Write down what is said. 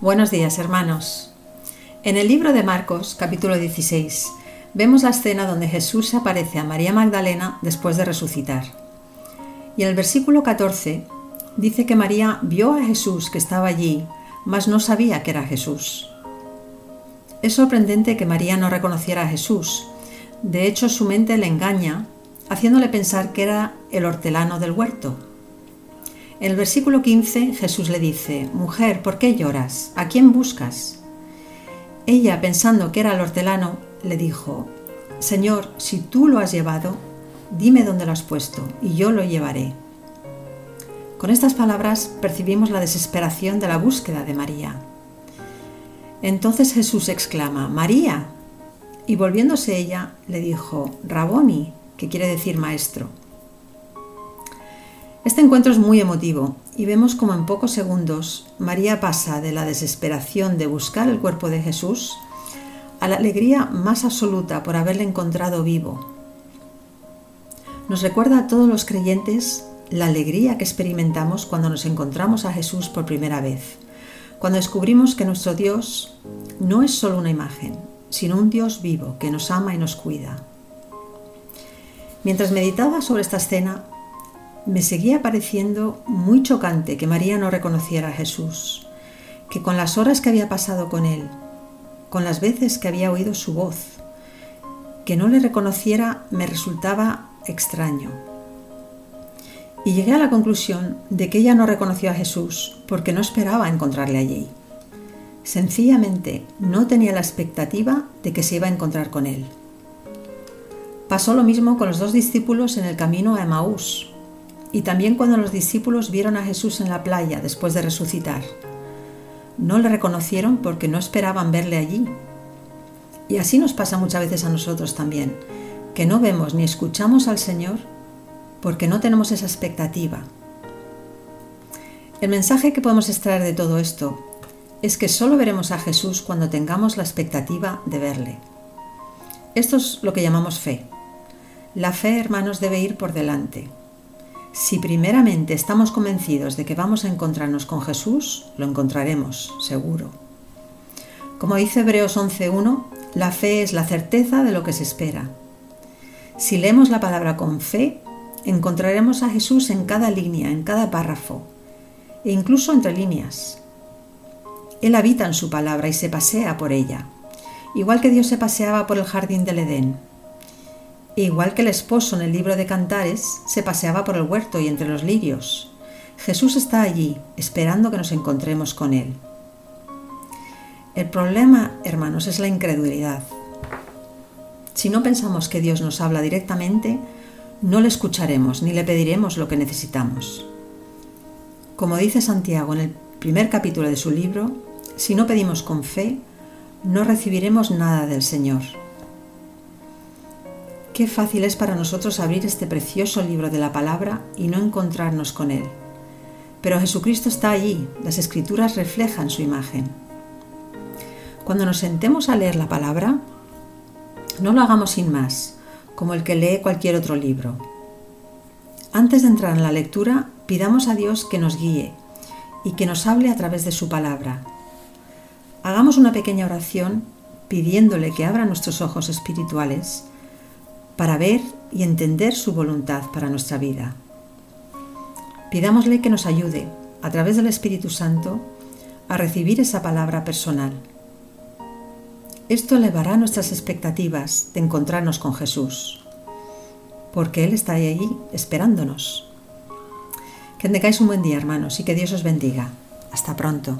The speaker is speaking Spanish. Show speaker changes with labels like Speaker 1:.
Speaker 1: Buenos días, hermanos. En el libro de Marcos, capítulo 16, vemos la escena donde Jesús aparece a María Magdalena después de resucitar. Y en el versículo 14 dice que María vio a Jesús que estaba allí, mas no sabía que era Jesús. Es sorprendente que María no reconociera a Jesús. De hecho, su mente le engaña, haciéndole pensar que era el hortelano del huerto, en el versículo 15 Jesús le dice, Mujer, ¿por qué lloras? ¿A quién buscas? Ella, pensando que era el hortelano, le dijo, Señor, si tú lo has llevado, dime dónde lo has puesto, y yo lo llevaré. Con estas palabras percibimos la desesperación de la búsqueda de María. Entonces Jesús exclama, María. Y volviéndose ella, le dijo, Raboni, que quiere decir maestro. Este encuentro es muy emotivo y vemos como en pocos segundos María pasa de la desesperación de buscar el cuerpo de Jesús a la alegría más absoluta por haberle encontrado vivo. Nos recuerda a todos los creyentes la alegría que experimentamos cuando nos encontramos a Jesús por primera vez, cuando descubrimos que nuestro Dios no es solo una imagen, sino un Dios vivo que nos ama y nos cuida. Mientras meditaba sobre esta escena, me seguía pareciendo muy chocante que María no reconociera a Jesús, que con las horas que había pasado con él, con las veces que había oído su voz, que no le reconociera me resultaba extraño. Y llegué a la conclusión de que ella no reconoció a Jesús porque no esperaba encontrarle allí. Sencillamente no tenía la expectativa de que se iba a encontrar con él. Pasó lo mismo con los dos discípulos en el camino a Emaús, y también cuando los discípulos vieron a Jesús en la playa después de resucitar. No le reconocieron porque no esperaban verle allí. Y así nos pasa muchas veces a nosotros también, que no vemos ni escuchamos al Señor porque no tenemos esa expectativa. El mensaje que podemos extraer de todo esto es que solo veremos a Jesús cuando tengamos la expectativa de verle. Esto es lo que llamamos fe. La fe, hermanos, debe ir por delante. Si primeramente estamos convencidos de que vamos a encontrarnos con Jesús, lo encontraremos, seguro. Como dice Hebreos 11.1, la fe es la certeza de lo que se espera. Si leemos la palabra con fe, encontraremos a Jesús en cada línea, en cada párrafo, e incluso entre líneas. Él habita en su palabra y se pasea por ella, igual que Dios se paseaba por el jardín del Edén igual que el esposo en el libro de Cantares, se paseaba por el huerto y entre los lirios. Jesús está allí, esperando que nos encontremos con Él. El problema, hermanos, es la incredulidad. Si no pensamos que Dios nos habla directamente, no le escucharemos ni le pediremos lo que necesitamos. Como dice Santiago en el primer capítulo de su libro, si no pedimos con fe, no recibiremos nada del Señor. Qué fácil es para nosotros abrir este precioso libro de la palabra y no encontrarnos con él. Pero Jesucristo está allí, las escrituras reflejan su imagen. Cuando nos sentemos a leer la palabra, no lo hagamos sin más, como el que lee cualquier otro libro. Antes de entrar en la lectura, pidamos a Dios que nos guíe y que nos hable a través de su palabra. Hagamos una pequeña oración pidiéndole que abra nuestros ojos espirituales para ver y entender su voluntad para nuestra vida. Pidámosle que nos ayude, a través del Espíritu Santo, a recibir esa palabra personal. Esto elevará nuestras expectativas de encontrarnos con Jesús, porque Él está ahí esperándonos. Que tengáis un buen día, hermanos, y que Dios os bendiga. Hasta pronto.